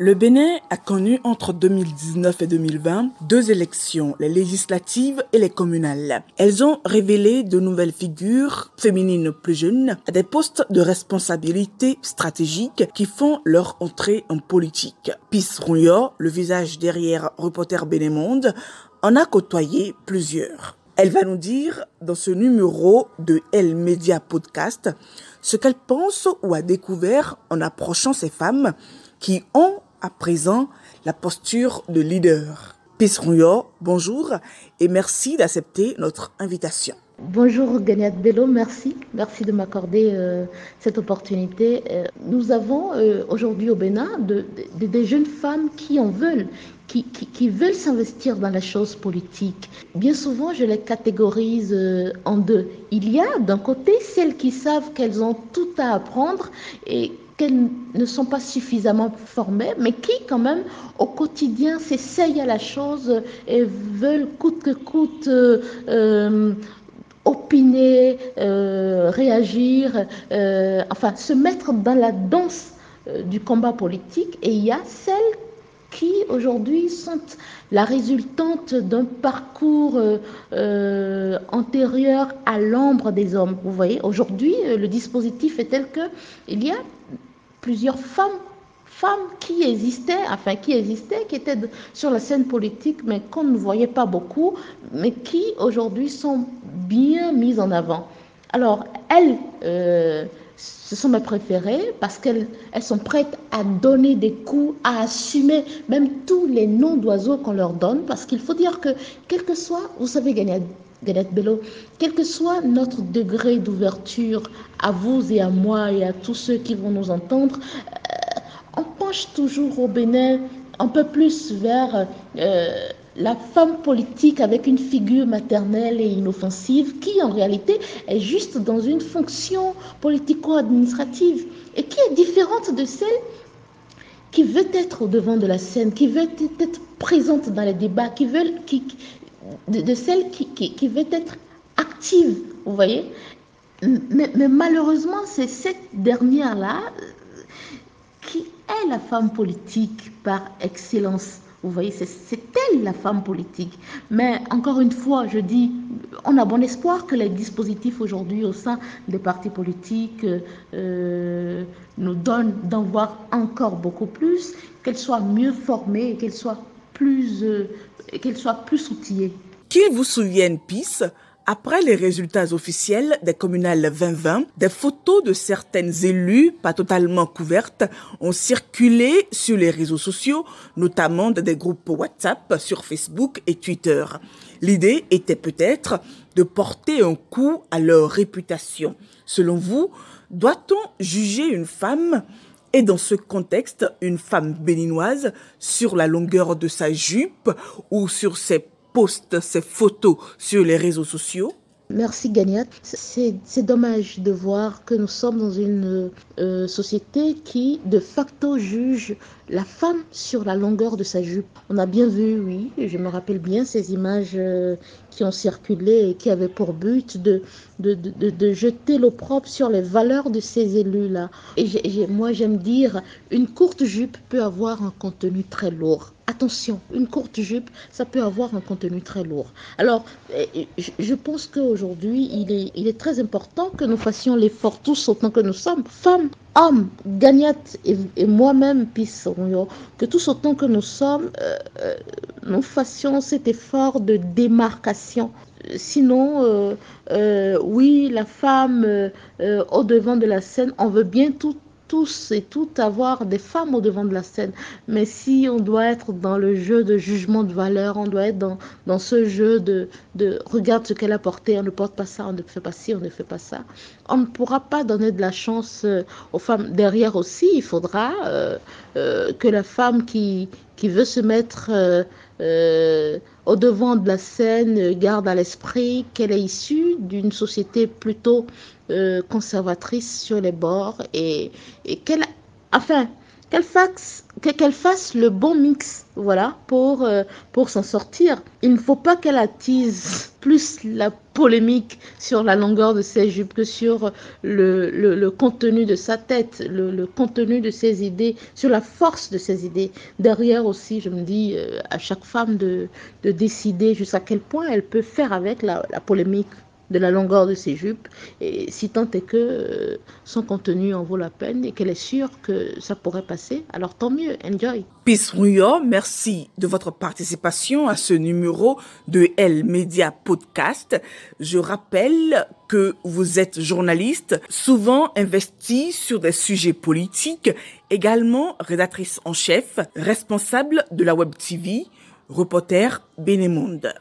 Le Bénin a connu entre 2019 et 2020 deux élections, les législatives et les communales. Elles ont révélé de nouvelles figures féminines plus jeunes à des postes de responsabilité stratégique qui font leur entrée en politique. Pis Rouillot, le visage derrière Reporter Bénémonde, en a côtoyé plusieurs. Elle va nous dire dans ce numéro de Elle Media Podcast ce qu'elle pense ou a découvert en approchant ces femmes qui ont à présent la posture de leader. Peace bonjour et merci d'accepter notre invitation. Bonjour Ganiat Bello, merci. Merci de m'accorder euh, cette opportunité. Euh, nous avons euh, aujourd'hui au Bénin des jeunes femmes qui en veulent, qui, qui veulent s'investir dans la chose politique. Bien souvent, je les catégorise en deux. Il y a d'un côté celles qui savent qu'elles ont tout à apprendre et qu'elles ne sont pas suffisamment formées, mais qui quand même au quotidien s'essayent à la chose et veulent coûte que coûte euh, euh, opiner, euh, réagir, enfin se mettre dans la danse du combat politique. Et il y a celles qui aujourd'hui sont la résultante d'un parcours antérieur à l'ombre des hommes. Vous voyez, aujourd'hui, le dispositif est tel que il y a plusieurs femmes, femmes qui existaient, enfin qui existaient, qui étaient sur la scène politique, mais qu'on ne voyait pas beaucoup, mais qui aujourd'hui sont bien mises en avant. Alors, elles, euh, ce sont mes préférées parce qu'elles elles sont prêtes à donner des coups, à assumer même tous les noms d'oiseaux qu'on leur donne, parce qu'il faut dire que, quel que soit, vous savez, Galette Bello, quel que soit notre degré d'ouverture à vous et à moi et à tous ceux qui vont nous entendre, euh, on penche toujours au Bénin un peu plus vers euh, la femme politique avec une figure maternelle et inoffensive qui en réalité est juste dans une fonction politico-administrative et qui est différente de celle qui veut être au devant de la scène, qui veut être présente dans les débats, qui veut, de, celle qui, veut être active, vous voyez. Mais, malheureusement, c'est cette dernière-là qui est la femme politique par excellence. Vous voyez, c'est elle la femme politique. Mais encore une fois, je dis, on a bon espoir que les dispositifs aujourd'hui au sein des partis politiques euh, nous donnent d'en voir encore beaucoup plus, qu'elles soient mieux formées, qu'elles soient plus, euh, qu'elle soit plus outillée. Qu'ils vous souviennent, PIS, après les résultats officiels des communales 2020, des photos de certaines élues, pas totalement couvertes, ont circulé sur les réseaux sociaux, notamment dans des groupes WhatsApp, sur Facebook et Twitter. L'idée était peut-être de porter un coup à leur réputation. Selon vous, doit-on juger une femme et dans ce contexte, une femme béninoise, sur la longueur de sa jupe ou sur ses posts, ses photos sur les réseaux sociaux, Merci Gagnat. C'est dommage de voir que nous sommes dans une euh, société qui de facto juge la femme sur la longueur de sa jupe. On a bien vu, oui, je me rappelle bien ces images euh, qui ont circulé et qui avaient pour but de, de, de, de jeter l'opprobre sur les valeurs de ces élus-là. Et moi j'aime dire, une courte jupe peut avoir un contenu très lourd. Attention, une courte jupe, ça peut avoir un contenu très lourd. Alors, je pense qu'aujourd'hui, il est, il est très important que nous fassions l'effort tous autant que nous sommes, femmes, hommes, Gagnat et, moi-même, que tous autant que nous sommes, euh, euh, nous fassions cet effort de démarcation. Sinon, euh, oui, la femme au devant de la scène, on veut bien tout tous et toutes avoir des femmes au devant de la scène. Mais si on doit être dans le jeu de jugement de valeur, on doit être dans, dans ce jeu de, de regarde ce qu'elle a porté, on ne porte pas ça, on ne fait pas ci, on ne fait pas ça. On ne pourra pas donner de la chance euh, aux femmes. Derrière aussi, il faudra euh, euh, que la femme qui, qui veut se mettre au devant de la scène garde à l'esprit qu'elle est issue d'une société plutôt conservatrice sur les bords et, et qu'elle, enfin, qu'elle fasse, qu'elle fasse le bon mix, voilà, pour, euh, pour s'en sortir. Il ne faut pas qu'elle attise plus la polémique sur la longueur de ses jupes que sur le, le, contenu de sa tête, le, contenu de ses idées, sur la force de ses idées. Derrière aussi, je me dis, euh, à chaque femme de, de décider jusqu'à quel point elle peut faire avec la, la polémique de la longueur de ses jupes, et si tant est que euh, son contenu en vaut la peine et qu'elle est sûre que ça pourrait passer, alors tant mieux, enjoy. Peace merci de votre participation à ce numéro de L Media Podcast. Je rappelle que vous êtes journaliste, souvent investi sur des sujets politiques, également rédactrice en chef, responsable de la Web TV, reporter Bénémonde.